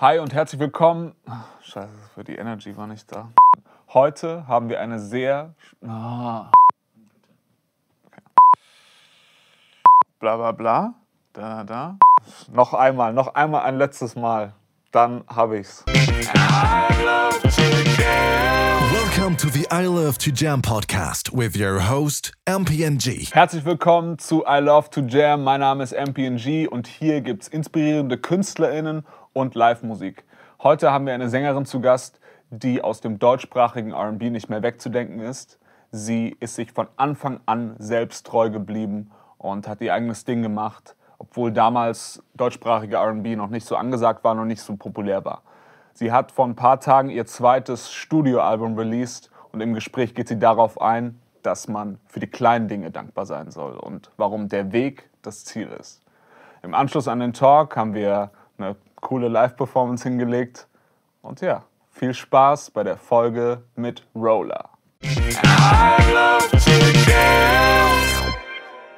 Hi und herzlich willkommen. Scheiße, für die Energy war nicht da. Heute haben wir eine sehr. Ah. Okay. Bla bla bla. Da, da. Noch einmal, noch einmal ein letztes Mal. Dann habe ich's. Welcome to the I Love to Jam podcast with your host, MPNG. Herzlich willkommen zu I Love to Jam. Mein Name ist MPNG und hier gibt's inspirierende KünstlerInnen und Live-Musik. Heute haben wir eine Sängerin zu Gast, die aus dem deutschsprachigen RB nicht mehr wegzudenken ist. Sie ist sich von Anfang an selbst treu geblieben und hat ihr eigenes Ding gemacht, obwohl damals deutschsprachige RB noch nicht so angesagt war und nicht so populär war. Sie hat vor ein paar Tagen ihr zweites Studioalbum released und im Gespräch geht sie darauf ein, dass man für die kleinen Dinge dankbar sein soll und warum der Weg das Ziel ist. Im Anschluss an den Talk haben wir eine coole Live-Performance hingelegt. Und ja, viel Spaß bei der Folge mit Roller.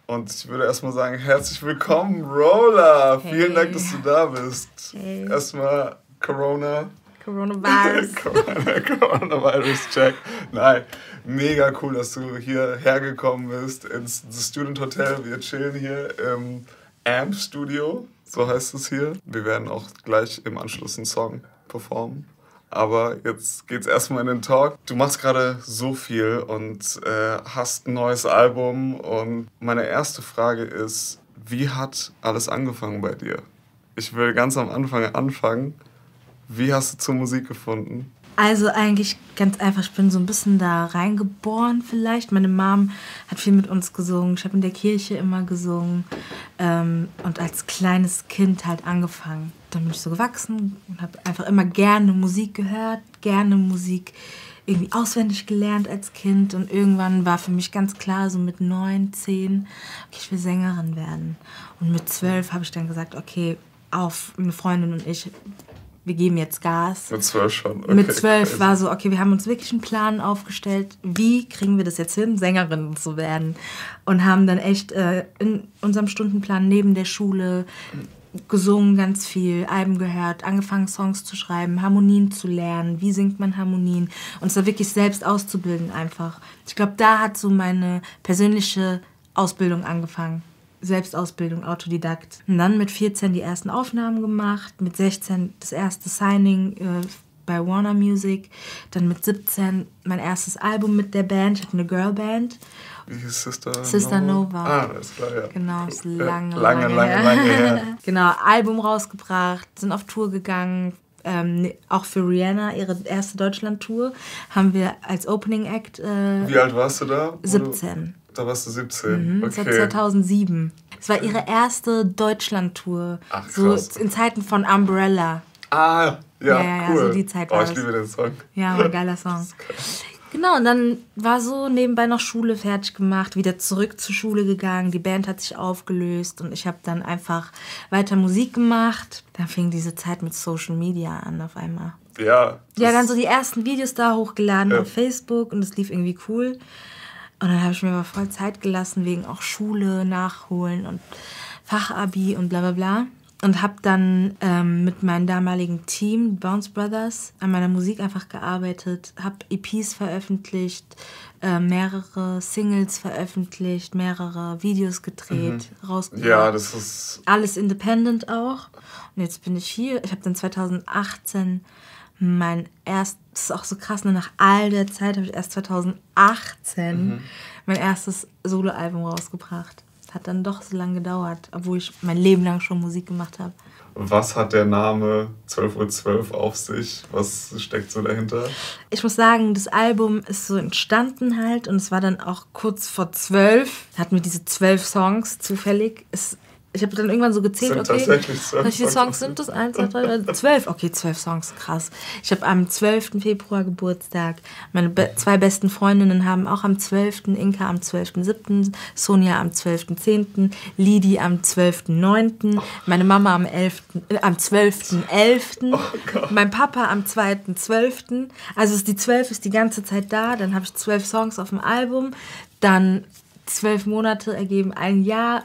Und ich würde erstmal sagen, herzlich willkommen, Roller. Hey. Vielen Dank, dass du da bist. Hey. Erstmal Corona. Coronavirus. Coronavirus-Check. Nein, mega cool, dass du hier hergekommen bist ins Student Hotel. Wir chillen hier im Amp Studio so heißt es hier. Wir werden auch gleich im Anschluss einen Song performen. Aber jetzt geht's erstmal in den Talk. Du machst gerade so viel und äh, hast ein neues Album. Und meine erste Frage ist, wie hat alles angefangen bei dir? Ich will ganz am Anfang anfangen. Wie hast du zur Musik gefunden? Also eigentlich ganz einfach, ich bin so ein bisschen da reingeboren vielleicht. Meine Mom hat viel mit uns gesungen. Ich habe in der Kirche immer gesungen ähm, und als kleines Kind halt angefangen. Dann bin ich so gewachsen und habe einfach immer gerne Musik gehört, gerne Musik irgendwie auswendig gelernt als Kind und irgendwann war für mich ganz klar, so mit neun, zehn, okay, ich will Sängerin werden. Und mit zwölf habe ich dann gesagt, okay, auf eine Freundin und ich wir geben jetzt Gas. Mit zwölf schon. Okay, mit zwölf war so, okay, wir haben uns wirklich einen Plan aufgestellt, wie kriegen wir das jetzt hin, Sängerin zu werden. Und haben dann echt äh, in unserem Stundenplan neben der Schule gesungen ganz viel, Alben gehört, angefangen Songs zu schreiben, Harmonien zu lernen, wie singt man Harmonien und es da wirklich selbst auszubilden einfach. Ich glaube, da hat so meine persönliche Ausbildung angefangen. Selbstausbildung, Autodidakt. Und dann mit 14 die ersten Aufnahmen gemacht, mit 16 das erste Signing äh, bei Warner Music, dann mit 17 mein erstes Album mit der Band, ich hatte eine Girlband. Sister Sister Nova? Nova. Ah, das ist klar, ja. Genau, ist lange, lange, lange, lange, lange her. genau, Album rausgebracht, sind auf Tour gegangen, ähm, auch für Rihanna, ihre erste Deutschland-Tour, haben wir als Opening Act. Äh, Wie alt warst du da? 17. Da warst du 17. Mhm, okay. Das war 2007. Es war ihre erste Deutschland-Tour. Ach, krass. So in Zeiten von Umbrella. Ah, ja, ja, ja cool. so die Zeit war oh, ich liebe den Song. Ja, ein geiler Song. Genau, und dann war so nebenbei noch Schule fertig gemacht, wieder zurück zur Schule gegangen. Die Band hat sich aufgelöst und ich habe dann einfach weiter Musik gemacht. Dann fing diese Zeit mit Social Media an auf einmal. Ja. Ja, dann so die ersten Videos da hochgeladen ja. auf Facebook und es lief irgendwie cool. Und dann habe ich mir aber voll Zeit gelassen, wegen auch Schule nachholen und Fachabi und bla bla bla. Und habe dann ähm, mit meinem damaligen Team, Bounce Brothers, an meiner Musik einfach gearbeitet, habe EPs veröffentlicht, äh, mehrere Singles veröffentlicht, mehrere Videos gedreht, mhm. rausgebracht. Ja, das ist... Alles independent auch. Und jetzt bin ich hier. Ich habe dann 2018 mein erst, das ist auch so krass, ne? nach all der Zeit habe ich erst 2018 mhm. mein erstes Soloalbum rausgebracht. Hat dann doch so lange gedauert, obwohl ich mein Leben lang schon Musik gemacht habe. Was hat der Name 12.12 Uhr .12 auf sich? Was steckt so dahinter? Ich muss sagen, das Album ist so entstanden halt und es war dann auch kurz vor zwölf. Hatten wir diese zwölf Songs zufällig. Es ich habe dann irgendwann so gezählt, sind okay, viele Songs sind das? Eins, zwei, drei, zwölf. Okay, zwölf Songs, krass. Ich habe am 12. Februar Geburtstag. Meine be zwei besten Freundinnen haben auch am 12., Inka am 12.7., Sonja am 12.10., Lidi am 12.9., meine Mama am, 11., äh, am 12.11., oh mein Papa am 2.12. Also ist die 12 ist die ganze Zeit da. Dann habe ich zwölf Songs auf dem Album. Dann zwölf Monate ergeben ein Jahr.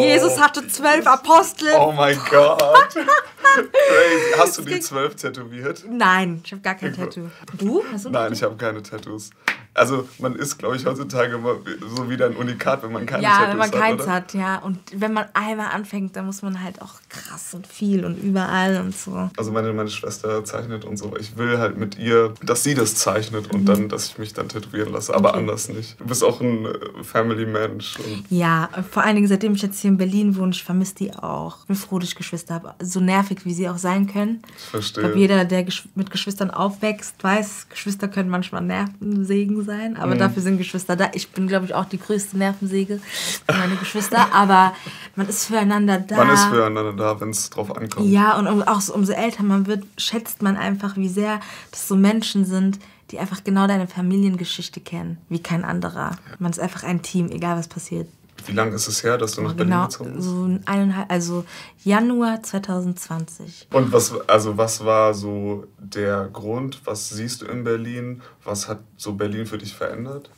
Jesus hatte zwölf Apostel. Oh mein Gott. hast du die zwölf tätowiert? Nein, ich habe gar kein Tattoo. Du? Hast du Nein, ich habe keine Tattoos. Also man ist, glaube ich, heutzutage immer so wieder ein Unikat, wenn man keine ja, Tattoos hat. Ja, wenn man keins hat, hat, ja. Und wenn man einmal anfängt, dann muss man halt auch krass und viel und überall und so. Also meine, meine Schwester zeichnet und so. Ich will halt mit ihr, dass sie das zeichnet und mhm. dann, dass ich mich dann tätowieren lasse. Aber okay. anders nicht. Du bist auch ein äh, Family-Mensch. Ja, vor allen Dingen, seitdem ich jetzt hier in Berlin wohne, ich vermisse die auch. Ich bin froh, dass ich Geschwister habe. So nervig, wie sie auch sein können. Ich verstehe. Ich glaube, jeder, der mit Geschwistern aufwächst, weiß, Geschwister können manchmal Nervensägen sein, aber mhm. dafür sind Geschwister da. Ich bin, glaube ich, auch die größte Nervensäge für meine Geschwister, aber man ist füreinander da. Man ist füreinander da, wenn es drauf ankommt. Ja, und auch so, umso älter man wird, schätzt man einfach, wie sehr das so Menschen sind, die einfach genau deine Familiengeschichte kennen, wie kein anderer. Man ist einfach ein Team, egal was passiert. Wie lange ist es her, dass du nach Berlin genau, gezogen bist? So eineinhalb, also Januar 2020. Und was, also was war so der Grund? Was siehst du in Berlin? Was hat so Berlin für dich verändert?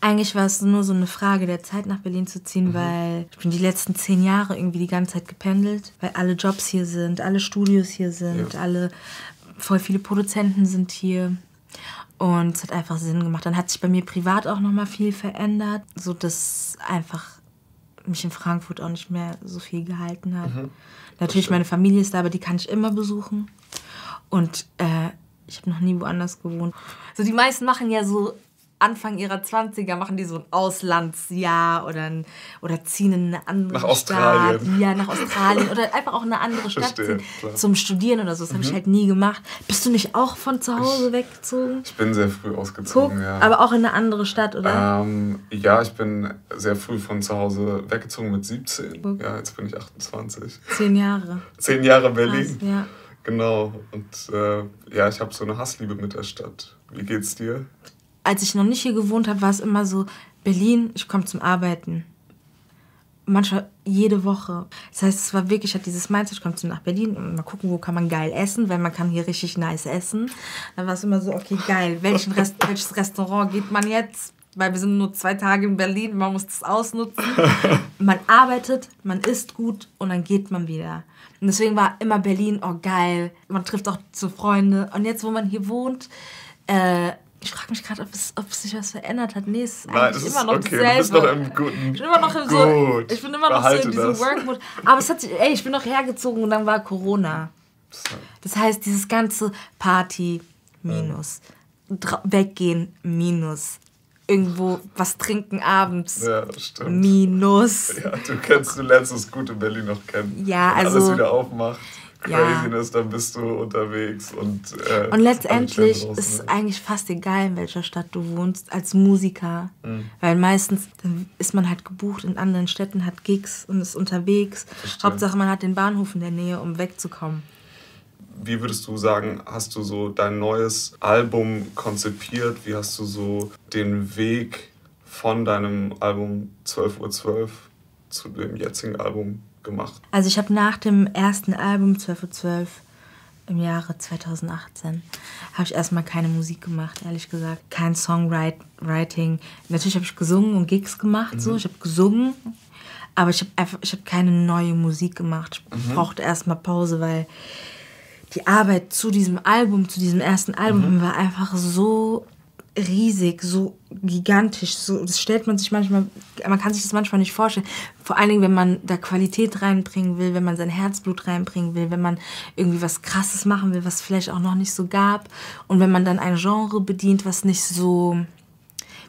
Eigentlich war es nur so eine Frage der Zeit, nach Berlin zu ziehen, mhm. weil ich bin die letzten zehn Jahre irgendwie die ganze Zeit gependelt, weil alle Jobs hier sind, alle Studios hier sind, ja. alle voll viele Produzenten sind hier. Und es hat einfach Sinn gemacht. Dann hat sich bei mir privat auch noch mal viel verändert, so dass einfach mich in Frankfurt auch nicht mehr so viel gehalten hat. Mhm. Natürlich meine Familie ist da, aber die kann ich immer besuchen. Und äh, ich habe noch nie woanders gewohnt. So die meisten machen ja so Anfang ihrer 20er machen die so ein Auslandsjahr oder, ein, oder ziehen in eine andere nach Australien. Stadt. Ja, nach Australien oder einfach auch in eine andere Stadt Verstehe, zum Studieren oder so. Das mhm. habe ich halt nie gemacht. Bist du nicht auch von zu Hause ich, weggezogen? Ich bin sehr früh ausgezogen, Guck, ja. Aber auch in eine andere Stadt, oder? Ähm, ja, ich bin sehr früh von zu Hause weggezogen mit 17. Guck. Ja, jetzt bin ich 28. Zehn Jahre. Zehn Jahre Berlin. Krass, ja. Genau. Und äh, ja, ich habe so eine Hassliebe mit der Stadt. Wie geht's dir? Als ich noch nicht hier gewohnt habe, war es immer so, Berlin, ich komme zum Arbeiten. Manchmal jede Woche. Das heißt, es war wirklich, ich hatte dieses Mindset, ich komme nach Berlin und mal gucken, wo kann man geil essen, weil man kann hier richtig nice essen. Dann war es immer so, okay, geil, welchen Rest, welches Restaurant geht man jetzt? Weil wir sind nur zwei Tage in Berlin, man muss das ausnutzen. Man arbeitet, man isst gut und dann geht man wieder. Und deswegen war immer Berlin, oh geil, man trifft auch so Freunde. Und jetzt, wo man hier wohnt, äh, ich frage mich gerade, ob, ob sich was verändert hat. Nee, es ist Nein, eigentlich immer noch okay. dasselbe. Du bist noch im guten. Ich bin immer noch im so, ich bin immer noch so in diesem Workmode. Aber es hat sich, ey, ich bin noch hergezogen und dann war Corona. Das heißt, dieses ganze Party minus, weggehen minus, irgendwo was trinken abends. Ja, stimmt. Minus. Ja, du kennst, du lernst das gute Berlin noch kennen. Ja, also. Alles wieder aufmacht. Craziness, ja. dann bist du unterwegs und. Äh, und letztendlich ist es eigentlich fast egal, in welcher Stadt du wohnst, als Musiker. Mhm. Weil meistens ist man halt gebucht in anderen Städten, hat Gigs und ist unterwegs. Hauptsache, man hat den Bahnhof in der Nähe, um wegzukommen. Wie würdest du sagen, hast du so dein neues Album konzipiert? Wie hast du so den Weg von deinem Album 12.12 Uhr 12 zu dem jetzigen Album gemacht? Also ich habe nach dem ersten Album 12.12 12 im Jahre 2018 habe ich erstmal keine Musik gemacht, ehrlich gesagt. Kein Songwriting. Natürlich habe ich gesungen und Gigs gemacht, mhm. so. Ich habe gesungen, aber ich habe einfach, ich habe keine neue Musik gemacht. Ich mhm. brauchte erstmal Pause, weil die Arbeit zu diesem Album, zu diesem ersten Album mhm. war einfach so riesig, so gigantisch. So, das stellt man sich manchmal, man kann sich das manchmal nicht vorstellen. Vor allen Dingen, wenn man da Qualität reinbringen will, wenn man sein Herzblut reinbringen will, wenn man irgendwie was Krasses machen will, was vielleicht auch noch nicht so gab. Und wenn man dann ein Genre bedient, was nicht so,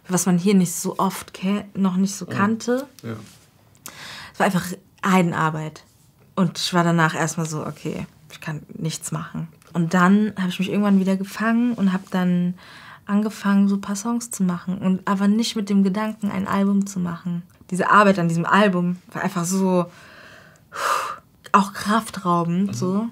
was man hier nicht so oft noch nicht so kannte. Ja. Es war einfach Heidenarbeit. Und ich war danach erstmal so, okay, ich kann nichts machen. Und dann habe ich mich irgendwann wieder gefangen und habe dann angefangen, so ein paar Songs zu machen und aber nicht mit dem Gedanken, ein Album zu machen. Diese Arbeit an diesem Album war einfach so auch kraftraubend. Mhm. So.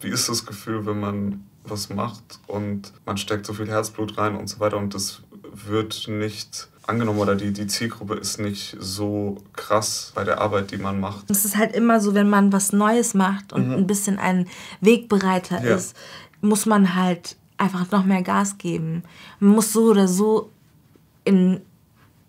Wie ist das Gefühl, wenn man was macht und man steckt so viel Herzblut rein und so weiter und das wird nicht angenommen oder die, die Zielgruppe ist nicht so krass bei der Arbeit, die man macht. Es ist halt immer so, wenn man was Neues macht und mhm. ein bisschen ein Wegbereiter ja. ist, muss man halt einfach noch mehr Gas geben. Man muss so oder so in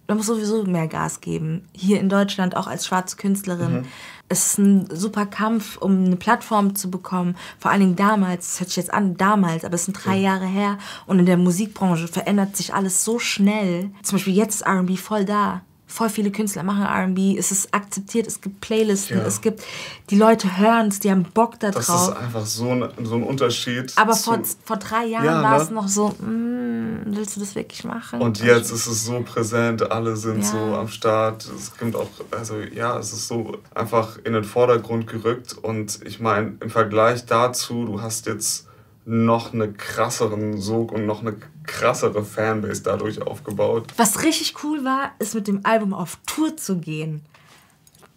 man muss sowieso mehr Gas geben. Hier in Deutschland, auch als schwarze Künstlerin, mhm. es ist ein super Kampf, um eine Plattform zu bekommen. Vor allen Dingen damals, das hört sich jetzt an, damals, aber es sind drei Jahre her. Und in der Musikbranche verändert sich alles so schnell. Zum Beispiel jetzt ist RB voll da voll viele Künstler machen R&B, es ist akzeptiert, es gibt Playlisten, ja. es gibt, die Leute hören es, die haben Bock da drauf. Das ist einfach so ein, so ein Unterschied. Aber vor, vor drei Jahren ja, war ne? es noch so, mm, willst du das wirklich machen? Und jetzt ist es so präsent, alle sind ja. so am Start, es gibt auch, also ja, es ist so einfach in den Vordergrund gerückt und ich meine, im Vergleich dazu, du hast jetzt noch einen krasseren Sog und noch eine krassere Fanbase dadurch aufgebaut. Was richtig cool war, ist mit dem Album auf Tour zu gehen.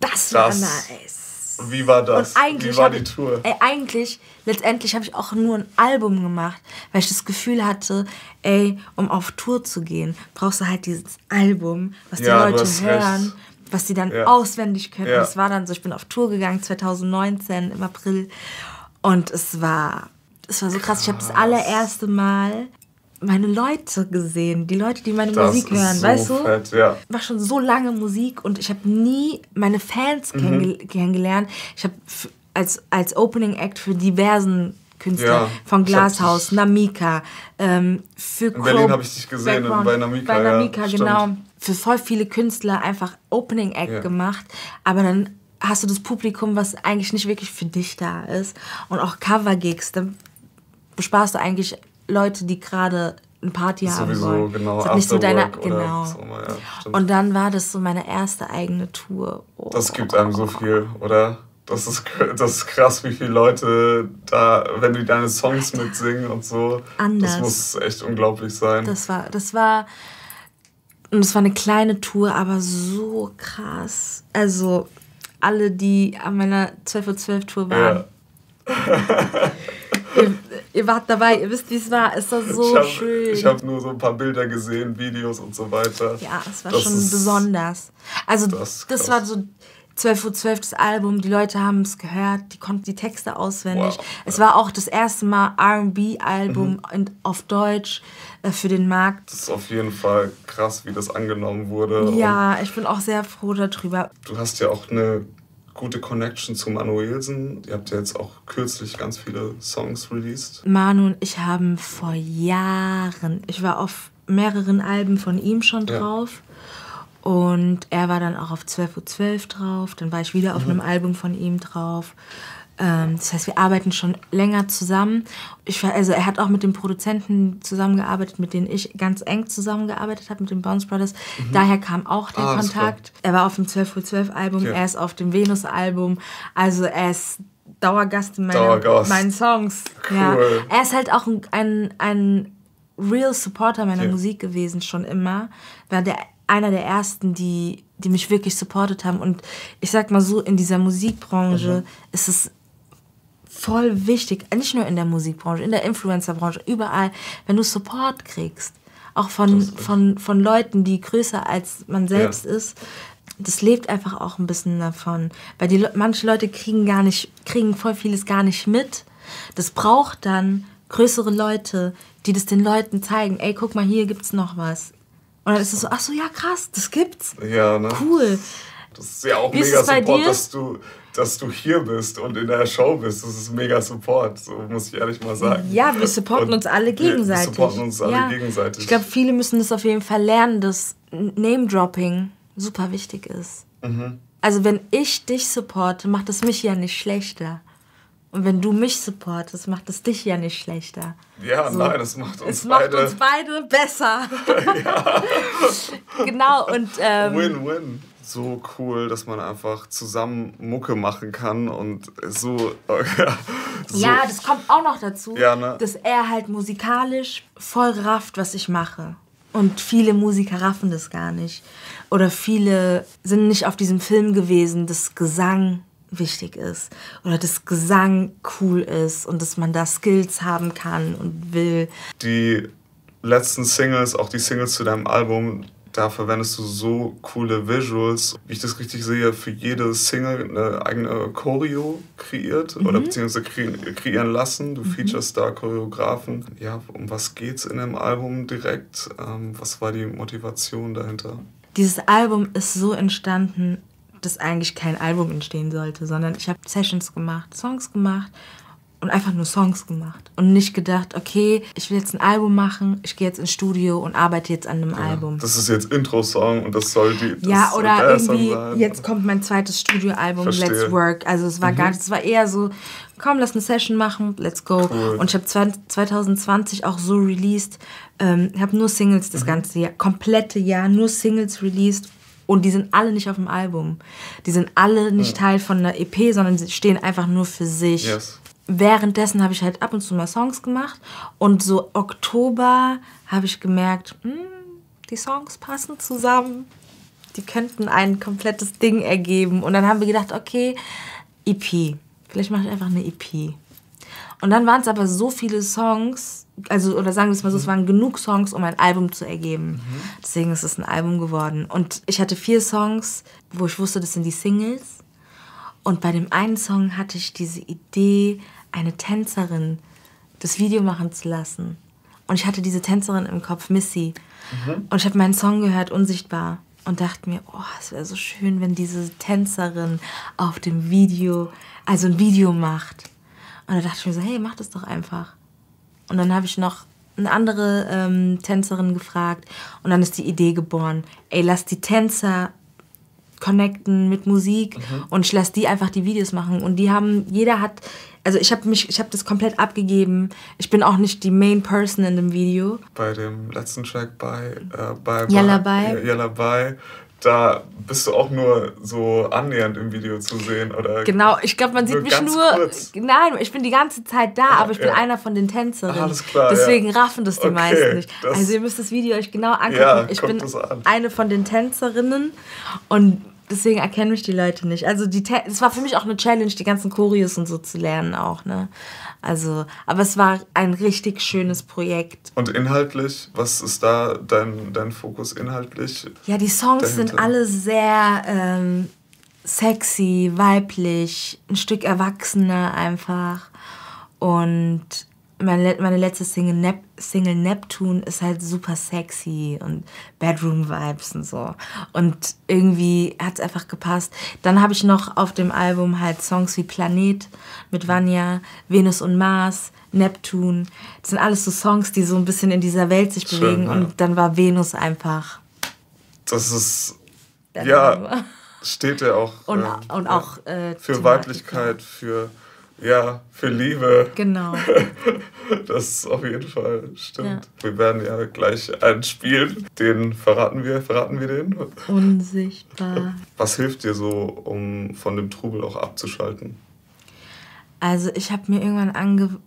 Das war das, nice. Wie war das? wie war die Tour? Ey, eigentlich, letztendlich habe ich auch nur ein Album gemacht, weil ich das Gefühl hatte, ey, um auf Tour zu gehen, brauchst du halt dieses Album, was die ja, Leute hören. Recht. Was die dann ja. auswendig können. Ja. Das war dann so, ich bin auf Tour gegangen 2019 im April und es war es war so krass. Ich habe das allererste Mal meine Leute gesehen, die Leute, die meine das Musik hören, so weißt du? Fett, ja. War schon so lange Musik und ich habe nie meine Fans mhm. kenn kennengelernt. Ich habe als, als Opening Act für diversen Künstler ja, von Glashaus, Namika, ähm, für In Berlin habe ich dich gesehen Background, bei Namika. Bei Namika, ja, genau. Für voll viele Künstler einfach Opening Act ja. gemacht, aber dann hast du das Publikum, was eigentlich nicht wirklich für dich da ist und auch Cover-Gigs, dann besparst du eigentlich Leute, die gerade eine Party haben Sowieso, wollen. genau. Das nicht so deine, genau. So, ja, und dann war das so meine erste eigene Tour. Oh. Das gibt einem so viel, oder? Das ist, das ist krass, wie viele Leute da, wenn die deine Songs mitsingen und so. Anders. Das muss echt unglaublich sein. Das war, das war, und es war eine kleine Tour, aber so krass. Also alle, die an meiner 12 Uhr 12 Tour waren. Ja. ihr, ihr, wart dabei, ihr wisst, wie es war. Es war so ich hab, schön. Ich habe nur so ein paar Bilder gesehen, Videos und so weiter. Ja, es war das schon besonders. Also, das, das war so 12 Uhr 12 das Album, die Leute haben es gehört, die konnten die Texte auswendig. Wow. Es war auch das erste Mal RB-Album mhm. auf Deutsch äh, für den Markt. Das ist auf jeden Fall krass, wie das angenommen wurde. Ja, ich bin auch sehr froh darüber. Du hast ja auch eine gute Connection zu Manuelsen. Ihr habt ja jetzt auch kürzlich ganz viele Songs released. Manu und ich haben vor Jahren, ich war auf mehreren Alben von ihm schon drauf. Ja. Und er war dann auch auf 12.12 Uhr 12 drauf. Dann war ich wieder auf mhm. einem Album von ihm drauf. Ähm, das heißt, wir arbeiten schon länger zusammen. Ich, also er hat auch mit den Produzenten zusammengearbeitet, mit denen ich ganz eng zusammengearbeitet habe, mit den Bounce Brothers. Mhm. Daher kam auch der ah, Kontakt. Er war auf dem 12 Uhr 12 Album, ja. er ist auf dem Venus Album. Also er ist Dauergast in meine, Dauergast. meinen Songs. Cool. Ja. Er ist halt auch ein, ein, ein real Supporter meiner ja. Musik gewesen, schon immer. War der einer der ersten, die, die mich wirklich supportet haben. Und ich sag mal so, in dieser Musikbranche mhm. ist es voll wichtig, nicht nur in der Musikbranche, in der Influencerbranche, überall, wenn du Support kriegst, auch von, von, von Leuten, die größer als man selbst ja. ist, das lebt einfach auch ein bisschen davon. Weil die, manche Leute kriegen gar nicht, kriegen voll vieles gar nicht mit. Das braucht dann größere Leute, die das den Leuten zeigen. Ey, guck mal, hier gibt's noch was. Und dann ist es so, ach so, ja krass, das gibt's. Ja, ne? Cool. Das ist ja auch Wie mega Support, dass du dass du hier bist und in der Show bist. Das ist mega Support, so muss ich ehrlich mal sagen. Ja, wir supporten und uns alle gegenseitig. Wir supporten uns alle ja. gegenseitig. Ich glaube, viele müssen das auf jeden Fall lernen, dass Name-Dropping super wichtig ist. Mhm. Also wenn ich dich supporte, macht es mich ja nicht schlechter. Und wenn du mich supportest, macht es dich ja nicht schlechter. Ja, so. nein, das macht uns es beide. Es macht uns beide besser. ja. genau, und. Ähm, Win-win so cool, dass man einfach zusammen Mucke machen kann und so. ja, so. ja, das kommt auch noch dazu, ja, ne? dass er halt musikalisch voll rafft, was ich mache. Und viele Musiker raffen das gar nicht. Oder viele sind nicht auf diesem Film gewesen, dass Gesang wichtig ist. Oder dass Gesang cool ist und dass man da Skills haben kann und will. Die letzten Singles, auch die Singles zu deinem Album, da verwendest du so coole Visuals. Wie ich das richtig sehe, für jede Single eine eigene Choreo kreiert mhm. oder beziehungsweise kreieren lassen. Du mhm. featurest da Choreografen. Ja, um was geht's in dem Album direkt? Ähm, was war die Motivation dahinter? Dieses Album ist so entstanden, dass eigentlich kein Album entstehen sollte, sondern ich habe Sessions gemacht, Songs gemacht und einfach nur Songs gemacht und nicht gedacht, okay, ich will jetzt ein Album machen, ich gehe jetzt ins Studio und arbeite jetzt an einem ja, Album. Das ist jetzt Intro-Song und das soll die. Ja, oder irgendwie, sein. jetzt kommt mein zweites Studioalbum, Let's Work. Also es war mhm. gar nicht, es war eher so, komm, lass eine Session machen, let's go. Cool. Und ich habe 2020 auch so released, ähm, habe nur Singles das mhm. ganze Jahr, komplette Jahr, nur Singles released und die sind alle nicht auf dem Album. Die sind alle nicht ja. Teil von einer EP, sondern sie stehen einfach nur für sich. Yes währenddessen habe ich halt ab und zu mal Songs gemacht und so Oktober habe ich gemerkt, mh, hm, die Songs passen zusammen, die könnten ein komplettes Ding ergeben und dann haben wir gedacht, okay, EP, vielleicht mache ich einfach eine EP. Und dann waren es aber so viele Songs, also oder sagen wir es mal so, es waren genug Songs, um ein Album zu ergeben. Mhm. Deswegen ist es ein Album geworden. Und ich hatte vier Songs, wo ich wusste, das sind die Singles. Und bei dem einen Song hatte ich diese Idee, eine Tänzerin das Video machen zu lassen. Und ich hatte diese Tänzerin im Kopf, Missy. Mhm. Und ich habe meinen Song gehört, Unsichtbar. Und dachte mir, oh, es wäre so schön, wenn diese Tänzerin auf dem Video, also ein Video macht. Und da dachte ich mir so, hey, mach das doch einfach. Und dann habe ich noch eine andere ähm, Tänzerin gefragt. Und dann ist die Idee geboren, ey, lass die Tänzer connecten mit Musik mhm. und ich lasse die einfach die Videos machen und die haben jeder hat also ich habe mich ich habe das komplett abgegeben. Ich bin auch nicht die Main Person in dem Video. Bei dem letzten Track bei äh, bei Bye da bist du auch nur so annähernd im Video zu sehen oder genau ich glaube man sieht mich nur kurz. nein ich bin die ganze Zeit da aber ich bin ja. einer von den Tänzerinnen alles klar deswegen ja. raffen das die okay, meisten nicht also ihr müsst das Video euch genau angucken ja, ich bin an. eine von den Tänzerinnen und deswegen erkennen mich die Leute nicht. Also die es war für mich auch eine Challenge, die ganzen Choreos und so zu lernen auch, ne? Also, aber es war ein richtig schönes Projekt. Und inhaltlich, was ist da dein, dein Fokus inhaltlich? Ja, die Songs dahinter? sind alle sehr ähm, sexy, weiblich, ein Stück erwachsener einfach. Und meine, meine letzte Single, Nep Single Neptune ist halt super sexy und Bedroom-Vibes und so. Und irgendwie hat es einfach gepasst. Dann habe ich noch auf dem Album halt Songs wie Planet mit Vanya, Venus und Mars, Neptune. Das sind alles so Songs, die so ein bisschen in dieser Welt sich Schön, bewegen. Ja. Und dann war Venus einfach. Das ist. Ja, steht ja auch. Und, äh, und auch. Äh, für Weiblichkeit, für ja, für Liebe. Genau. Das auf jeden Fall stimmt. Ja. Wir werden ja gleich einen spielen. Den verraten wir. Verraten wir den? Unsichtbar. Was hilft dir so, um von dem Trubel auch abzuschalten? Also ich habe mir irgendwann ange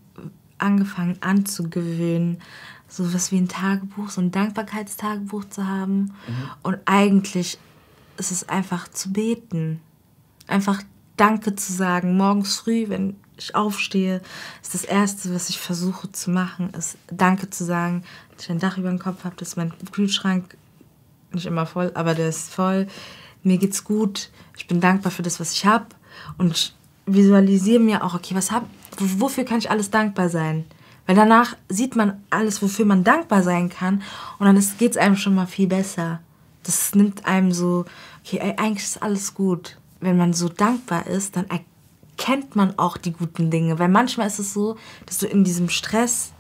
angefangen anzugewöhnen, so was wie ein Tagebuch, so ein Dankbarkeitstagebuch zu haben. Mhm. Und eigentlich ist es einfach zu beten. Einfach Danke zu sagen. Morgens früh, wenn ich aufstehe, ist das Erste, was ich versuche zu machen, ist Danke zu sagen, dass ich ein Dach über dem Kopf habe, dass mein Kühlschrank nicht immer voll, aber der ist voll. Mir geht's gut. Ich bin dankbar für das, was ich habe und ich visualisiere mir auch, okay, was hab, wofür kann ich alles dankbar sein? Weil danach sieht man alles, wofür man dankbar sein kann und dann geht es einem schon mal viel besser. Das nimmt einem so, okay, eigentlich ist alles gut wenn man so dankbar ist, dann erkennt man auch die guten Dinge. Weil manchmal ist es so, dass du in diesem Stress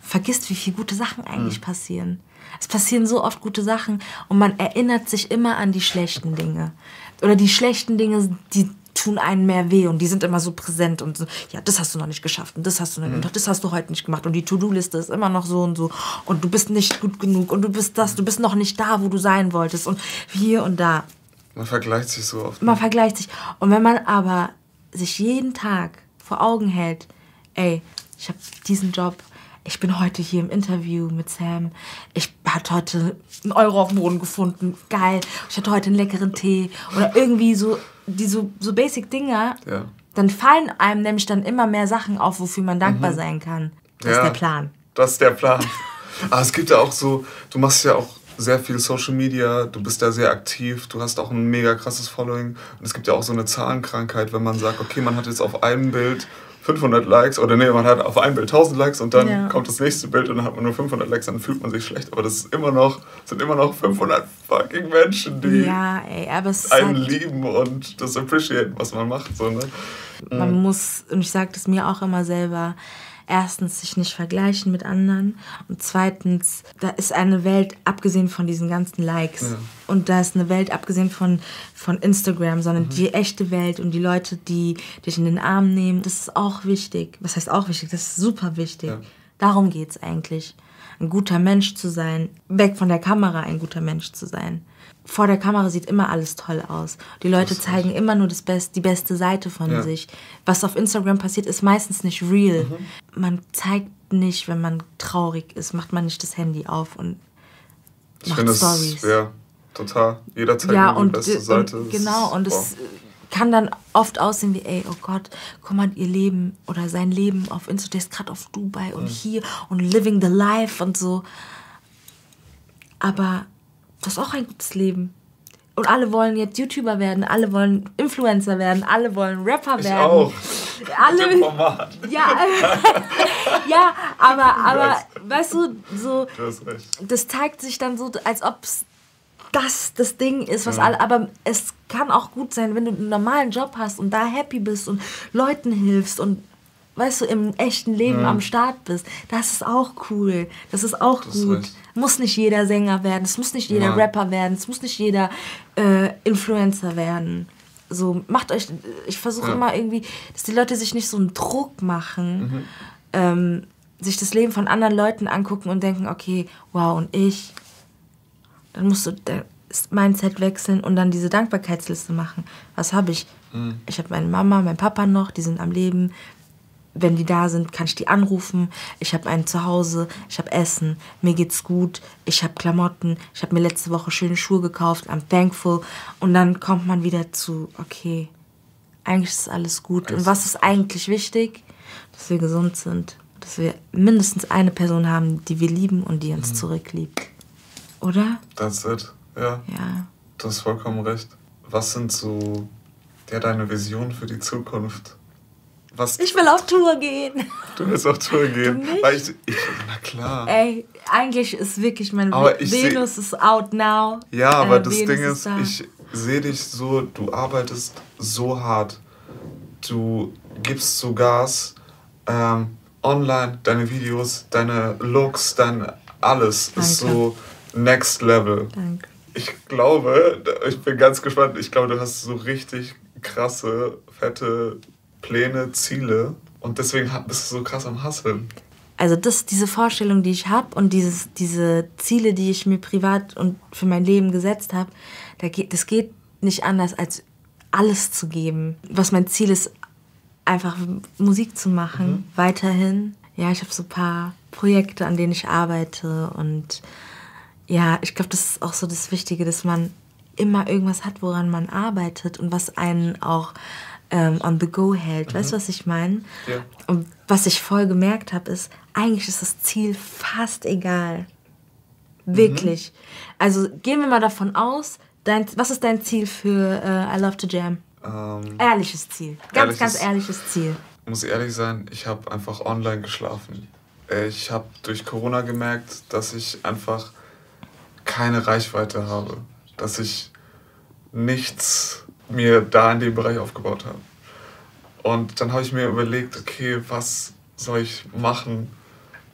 vergisst, wie viele gute Sachen eigentlich mhm. passieren. Es passieren so oft gute Sachen und man erinnert sich immer an die schlechten Dinge. Oder die schlechten Dinge, die tun einen mehr weh und die sind immer so präsent und so, ja, das hast du noch nicht geschafft und das hast du noch mhm. das hast du heute nicht gemacht und die To-Do-Liste ist immer noch so und so und du bist nicht gut genug und du bist das, du bist noch nicht da, wo du sein wolltest und hier und da. Man vergleicht sich so oft. Man vergleicht sich. Und wenn man aber sich jeden Tag vor Augen hält, ey, ich habe diesen Job, ich bin heute hier im Interview mit Sam, ich hatte heute einen Euro auf dem Boden gefunden, geil, ich hatte heute einen leckeren Tee oder irgendwie so, die so, so basic Dinger, ja. dann fallen einem nämlich dann immer mehr Sachen auf, wofür man dankbar mhm. sein kann. Das ja, ist der Plan. Das ist der Plan. Aber es gibt ja auch so, du machst ja auch sehr viel Social Media, du bist da sehr aktiv, du hast auch ein mega krasses Following. Und es gibt ja auch so eine Zahlenkrankheit, wenn man sagt, okay, man hat jetzt auf einem Bild 500 Likes oder nee, man hat auf ein Bild 1000 Likes und dann Ja. kommt das nächste Bild und dann hat man nur 500 Likes, dann fühlt man sich schlecht. Aber das ist immer noch, sind immer noch 500 fucking Menschen, die Ja, ey, einen halt, lieben und das appreciaten, was man macht. So, ne? man muss, und ich sage das mir auch immer selber, erstens sich nicht vergleichen mit anderen und zweitens, da ist eine Welt abgesehen von diesen ganzen Likes und da ist eine Welt abgesehen von, von Instagram, sondern die echte Welt und die Leute, die dich in den Arm nehmen, das ist auch wichtig. Was heißt auch wichtig? Das ist super wichtig. Ja. Darum geht es eigentlich. Ein guter Mensch zu sein, weg von der Kamera ein guter Mensch zu sein. Vor der Kamera sieht immer alles toll aus. Die Leute zeigen immer nur das Best, die beste Seite von Ja. sich. Was auf Instagram passiert, ist meistens nicht real. Man zeigt nicht, wenn man traurig ist, macht man nicht das Handy auf und Ich macht finde es, Stories. ja, total. Jeder zeigt Ja, nur und, die beste und Seite. Das genau, und es kann dann oft aussehen wie, ey, oh Gott, guck mal, ihr Leben oder sein Leben auf Insta, der ist gerade auf Dubai und hier und living the life und so. Aber das ist auch ein gutes Leben. Und alle wollen jetzt YouTuber werden, alle wollen Influencer werden, alle wollen Rapper Ich werden. auch. Alle, Format. ja, ja, aber, aber weißt du, so, Du hast recht. das zeigt sich dann so, als ob es das das Ding ist, was alle. Aber es kann auch gut sein, wenn du einen normalen Job hast und da happy bist und Leuten hilfst und weißt du, im echten Leben am Start bist. Das ist auch cool. Das ist auch hast gut. recht. Muss nicht jeder Sänger werden, es muss nicht jeder Nein. Rapper werden, es muss nicht jeder äh, Influencer werden. So, macht euch, ich versuche Ja. immer irgendwie, dass die Leute sich nicht so einen Druck machen, ähm, sich das Leben von anderen Leuten angucken und denken, okay, wow, und ich, dann musst du das Mindset wechseln und dann diese Dankbarkeitsliste machen. Was habe ich? Ich habe meine Mama, mein Papa noch, die sind am Leben. Wenn die da sind, kann ich die anrufen. Ich habe ein Zuhause, ich habe Essen, mir geht's gut, ich habe Klamotten, ich habe mir letzte Woche schöne Schuhe gekauft, I'm thankful. Und dann kommt man wieder zu, okay, eigentlich ist alles gut. Und was ist eigentlich wichtig? Dass wir gesund sind. Dass wir mindestens eine Person haben, die wir lieben und die uns zurückliebt. Oder? That's it. Ja, Ja. du hast vollkommen recht. Was sind so ja, deine Visionen für die Zukunft? Was, Ich will auf Tour gehen. du willst auf Tour gehen. Du nicht? Weil ich, ich, na klar. Ey, eigentlich ist wirklich mein Aber Venus ist out now. Ja, aber Äh, das Venus Ding ist, da. ich sehe dich so, du arbeitest so hart. Du gibst so Gas. Ähm, online, deine Videos, deine Looks, dein alles ist Danke. so next level. Danke. Ich glaube, ich bin ganz gespannt, ich glaube, du hast so richtig krasse, fette Pläne, Ziele. Und deswegen bist du so krass am Hasseln. Also das, diese Vorstellung, die ich habe und dieses, diese Ziele, die ich mir privat und für mein Leben gesetzt habe, da geht, das geht nicht anders, als alles zu geben. Was mein Ziel ist, einfach Musik zu machen, weiterhin. Ja, ich habe so ein paar Projekte, an denen ich arbeite und ja, ich glaube, das ist auch so das Wichtige, dass man immer irgendwas hat, woran man arbeitet und was einen auch ähm, on the go hält. Weißt du, was ich meine? Ja. Und was ich voll gemerkt habe, ist, eigentlich ist das Ziel fast egal. Wirklich. Also gehen wir mal davon aus, dein, was ist dein Ziel für äh, I Love to Jam? Ähm, Ehrliches Ziel. Ganz, Ehrliches- ganz ehrliches Ziel. muss ehrlich sein, ich habe einfach online geschlafen. Äh, Ich habe durch Corona gemerkt, dass ich einfach keine Reichweite habe. Dass ich nichts mir da in dem Bereich aufgebaut habe. Und dann habe ich mir überlegt, okay, was soll ich machen,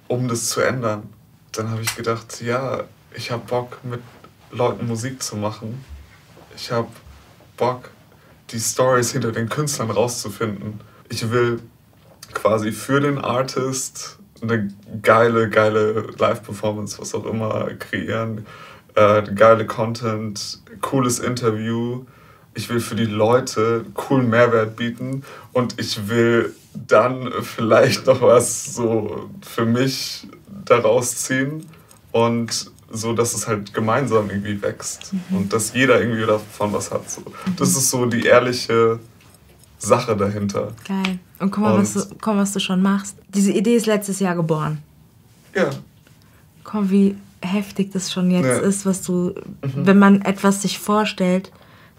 um das zu ändern? Dann habe ich gedacht, ja, ich habe Bock, mit Leuten Musik zu machen. Ich habe Bock, die Stories hinter den Künstlern rauszufinden. Ich will quasi für den Artist eine geile, geile Live-Performance, was auch immer, kreieren. Äh, geile Content, cooles Interview. Ich will für die Leute coolen Mehrwert bieten und ich will dann vielleicht noch was so für mich daraus ziehen und so, dass es halt gemeinsam irgendwie wächst und dass jeder irgendwie davon was hat. So. Das ist so die ehrliche Sache dahinter. Geil. Und guck mal, was du, Und- guck mal, was du schon machst. Diese Idee ist letztes Jahr geboren. Ja, mal, wie heftig das schon jetzt Ja. ist, was du, wenn man etwas sich vorstellt,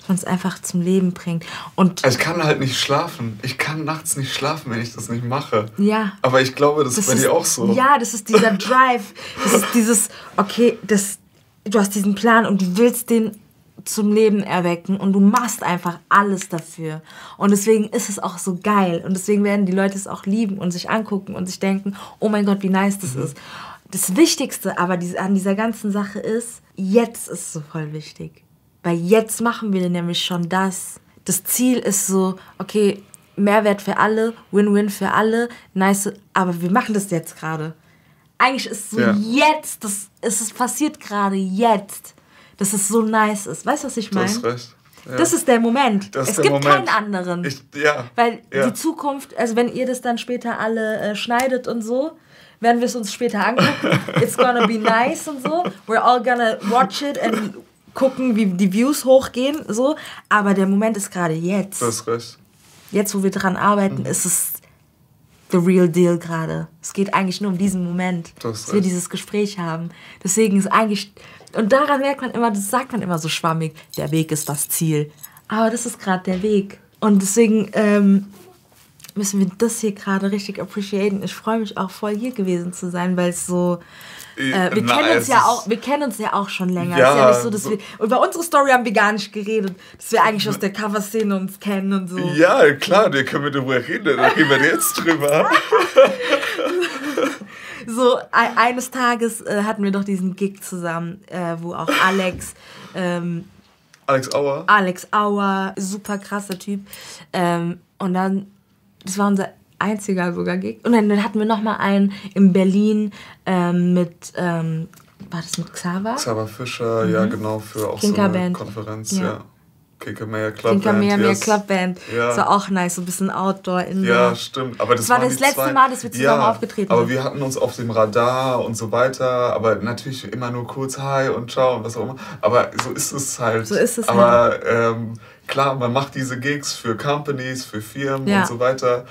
man es einfach zum Leben bringt. Und ich kann halt nicht schlafen. Ich kann nachts nicht schlafen, wenn ich das nicht mache. Ja. Aber ich glaube, das, ist bei dir auch so. Ja, das ist dieser Drive. Das ist dieses, okay, das, du hast diesen Plan und du willst den zum Leben erwecken und du machst einfach alles dafür. Und deswegen ist es auch so geil. Und deswegen werden die Leute es auch lieben und sich angucken und sich denken, oh mein Gott, wie nice das ist. Das Wichtigste aber an dieser ganzen Sache ist, jetzt ist es so voll wichtig. Weil jetzt machen wir nämlich schon das. Das Ziel ist so, okay, Mehrwert für alle, Win-Win für alle, nice, aber wir machen das jetzt gerade. Eigentlich ist es so Ja. jetzt, das, es ist passiert gerade jetzt, dass es so nice ist. Weißt du, was ich meine? Ja. Das ist der Moment. Das es der gibt Moment. keinen anderen. Ich, ja. Weil ja. die Zukunft, also wenn ihr das dann später alle äh, schneidet und so, werden wir es uns später angucken. It's gonna be nice und so. We're all gonna watch it and gucken, wie die Views hochgehen, so. Aber der Moment ist gerade jetzt. Du hast recht. Jetzt, wo wir dran arbeiten, ist es the real deal gerade. Es geht eigentlich nur um diesen Moment, Du hast dass wir dieses Gespräch haben. Deswegen ist eigentlich, und daran merkt man immer, das sagt man immer so schwammig, der Weg ist das Ziel. Aber das ist gerade der Weg. Und deswegen ähm, müssen wir das hier gerade richtig appreciaten. Ich freue mich auch voll hier gewesen zu sein, weil es so äh, wir, Na, kennen uns ja auch, wir kennen uns ja auch schon länger. Ja, ja nicht so, dass so- wir. Über unsere Story haben wir gar nicht geredet. Dass wir eigentlich aus der Cover-Szene uns kennen und so. Ja, klar, da können wir drüber reden. Da reden wir jetzt drüber. So, e eines Tages äh, hatten wir doch diesen Gig zusammen, äh, wo auch Alex, ähm, Alex Auer. Alex Auer, super krasser Typ. Ähm, und dann, das war unser einziger sogar Gig. Und dann hatten wir nochmal einen in Berlin ähm, mit, ähm, war das mit Xaver? Xaver Fischer, ja genau, für auch so eine Kinkerband. Konferenz, Ja. ja. Kinkermeyer Club Kinker mehr, mehr yes. Clubband. Ja. Das war auch nice, so ein bisschen Outdoor, Indoor. Ja, stimmt. Aber das, Das war das letzte zwei, Mal, dass wir zusammen ja, aufgetreten Aber sind. wir hatten uns auf dem Radar und so weiter. Aber natürlich immer nur kurz Hi und Ciao und was auch immer. Aber so ist es halt. So ist es Aber ähm, klar, man macht diese Gigs für Companies, für Firmen Ja. und so weiter.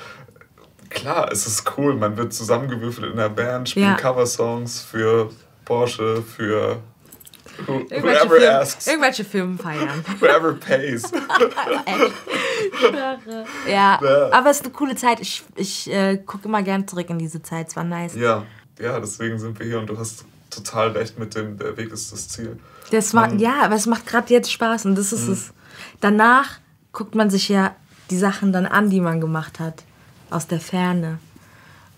Klar, es ist cool. Man wird zusammengewürfelt in der Band, spielt Ja. Coversongs für Porsche, für who- Irgendwelche, whoever Firmen, asks, irgendwelche Firmen feiern. whoever pays. ja, Ja. aber es ist eine coole Zeit. Ich, ich äh, gucke immer gern zurück in diese Zeit. Es war nice. Ja, ja, deswegen sind wir hier und du hast total recht mit dem, der Weg ist das Ziel. Das macht, ja, aber es macht gerade jetzt Spaß und das ist es. Danach guckt man sich ja die Sachen dann an, die man gemacht hat, aus der Ferne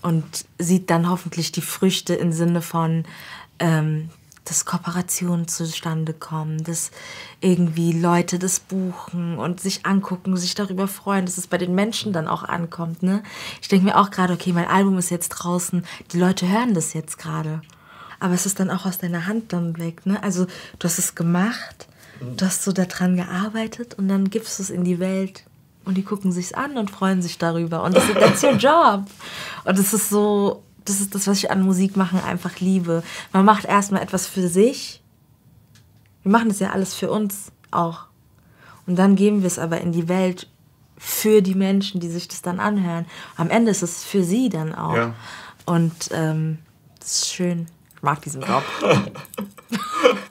und sieht dann hoffentlich die Früchte im Sinne von, ähm, dass Kooperationen zustande kommen, dass irgendwie Leute das buchen und sich angucken, sich darüber freuen, dass es bei den Menschen dann auch ankommt. Ne? Ich denke mir auch gerade, okay, mein Album ist jetzt draußen, die Leute hören das jetzt gerade. Aber es ist dann auch aus deiner Hand dann weg. Ne? Also du hast es gemacht, du hast so daran gearbeitet und dann gibst du es in die Welt. Und die gucken sich's an und freuen sich darüber. Und das ist that's your job. Und das ist so, das ist das, was ich an Musik machen einfach liebe. Man macht erstmal etwas für sich. Wir machen das ja alles für uns auch. Und dann geben wir es aber in die Welt für die Menschen, die sich das dann anhören. Am Ende ist es für sie dann auch. Ja. Und ähm, das ist schön. Ich mag diesen Job.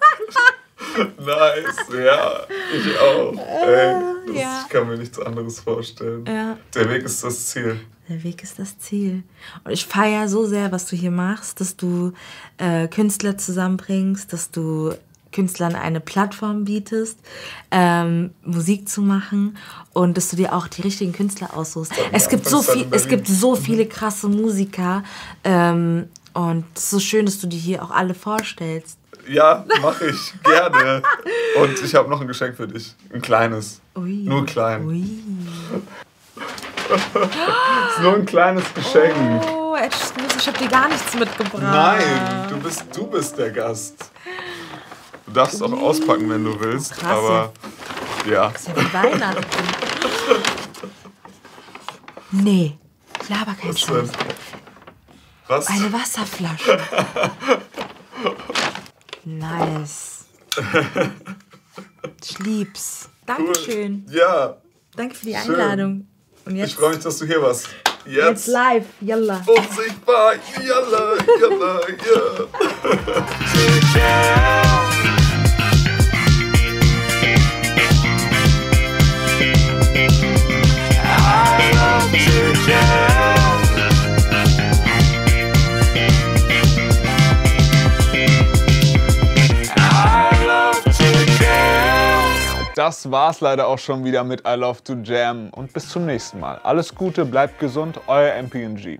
Nice, ja, ich auch. Ey, das, ja. Ich kann mir nichts anderes vorstellen. Ja. Der Weg ist das Ziel. Der Weg ist das Ziel. Und ich feiere so sehr, was du hier machst, dass du äh, Künstler zusammenbringst, dass du Künstlern eine Plattform bietest, ähm, Musik zu machen und dass du dir auch die richtigen Künstler aussuchst. Es gibt so viel, es gibt so viele krasse Musiker ähm, und es ist so schön, dass du die hier auch alle vorstellst. Ja, mache ich gerne. Und ich habe noch ein Geschenk für dich. Ein kleines. Ui. Nur klein. Ui. ist nur ein kleines Geschenk. Oh, ich, ich habe dir gar nichts mitgebracht. Nein, du bist, du bist der Gast. Du darfst auch auspacken, wenn du willst. Krass, aber ja. ist ja wie Weihnachten. Nee, laber kein Was Scheiß. Was? Eine Wasserflasche. nice. Ich lieb's. Dankeschön. Ja, Danke für die Schön. Einladung. Und ich jetzt, freue mich, dass du hier warst. jetzt Jetzt. live. Yalla. Unsichtbar. Yalla, yalla, ja. das war's leider auch schon wieder mit I Love to Jam und bis zum nächsten Mal. Alles Gute, bleibt gesund, euer MPNG.